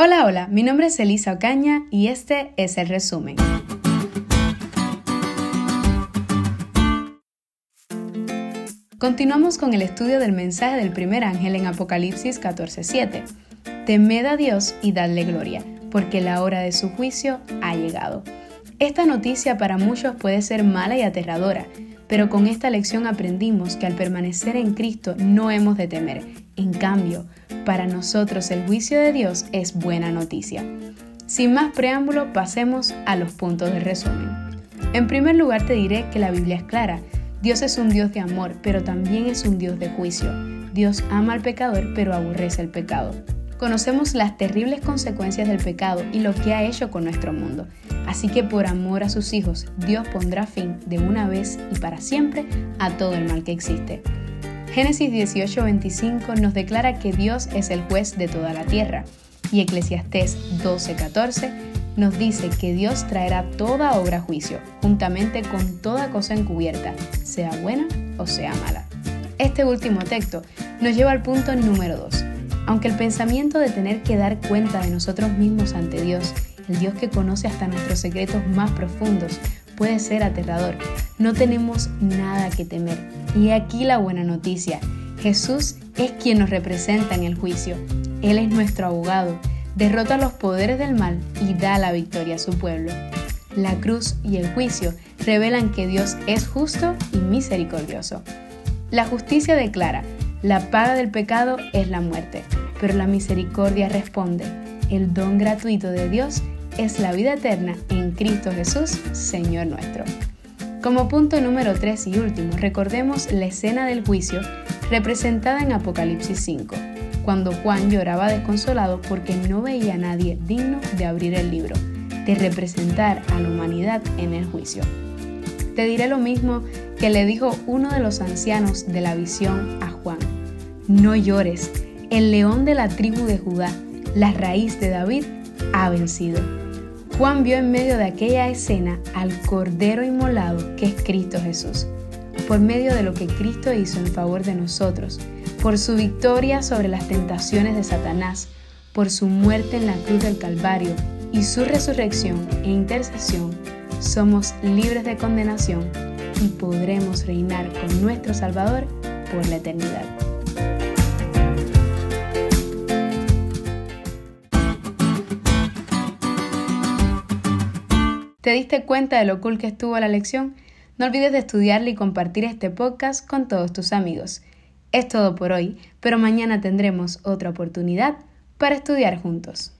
Hola, hola, mi nombre es Elisa Ocaña y este es el resumen. Continuamos con el estudio del mensaje del primer ángel en Apocalipsis 14:7. Temed a Dios y dadle gloria, porque la hora de su juicio ha llegado. Esta noticia para muchos puede ser mala y aterradora, pero con esta lección aprendimos que al permanecer en Cristo no hemos de temer. En cambio, para nosotros el juicio de Dios es buena noticia. Sin más preámbulo, pasemos a los puntos de resumen. En primer lugar te diré que la Biblia es clara. Dios es un Dios de amor, pero también es un Dios de juicio. Dios ama al pecador, pero aborrece el pecado. Conocemos las terribles consecuencias del pecado y lo que ha hecho con nuestro mundo. Así que por amor a sus hijos, Dios pondrá fin de una vez y para siempre a todo el mal que existe. Génesis 18:25 nos declara que Dios es el juez de toda la tierra y Eclesiastés 12:14 nos dice que Dios traerá toda obra a juicio, juntamente con toda cosa encubierta, sea buena o sea mala. Este último texto nos lleva al punto número 2. Aunque el pensamiento de tener que dar cuenta de nosotros mismos ante Dios, el Dios que conoce hasta nuestros secretos más profundos, puede ser aterrador, no tenemos nada que temer. Y aquí la buena noticia. Jesús es quien nos representa en el juicio. Él es nuestro abogado, derrota los poderes del mal y da la victoria a su pueblo. La cruz y el juicio revelan que Dios es justo y misericordioso. La justicia declara, la paga del pecado es la muerte, pero la misericordia responde, el don gratuito de Dios es la vida eterna en Cristo Jesús, Señor nuestro. Como punto número 3 y último, recordemos la escena del juicio representada en Apocalipsis 5, cuando Juan lloraba desconsolado porque no veía a nadie digno de abrir el libro, de representar a la humanidad en el juicio. Te diré lo mismo que le dijo uno de los ancianos de la visión a Juan. No llores, el león de la tribu de Judá, la raíz de David, ha vencido. Juan vio en medio de aquella escena al Cordero inmolado que es Cristo Jesús. Por medio de lo que Cristo hizo en favor de nosotros, por su victoria sobre las tentaciones de Satanás, por su muerte en la cruz del Calvario y su resurrección e intercesión, somos libres de condenación y podremos reinar con nuestro Salvador por la eternidad. ¿Te diste cuenta de lo cool que estuvo la lección? No olvides de estudiarla y compartir este podcast con todos tus amigos. Es todo por hoy, pero mañana tendremos otra oportunidad para estudiar juntos.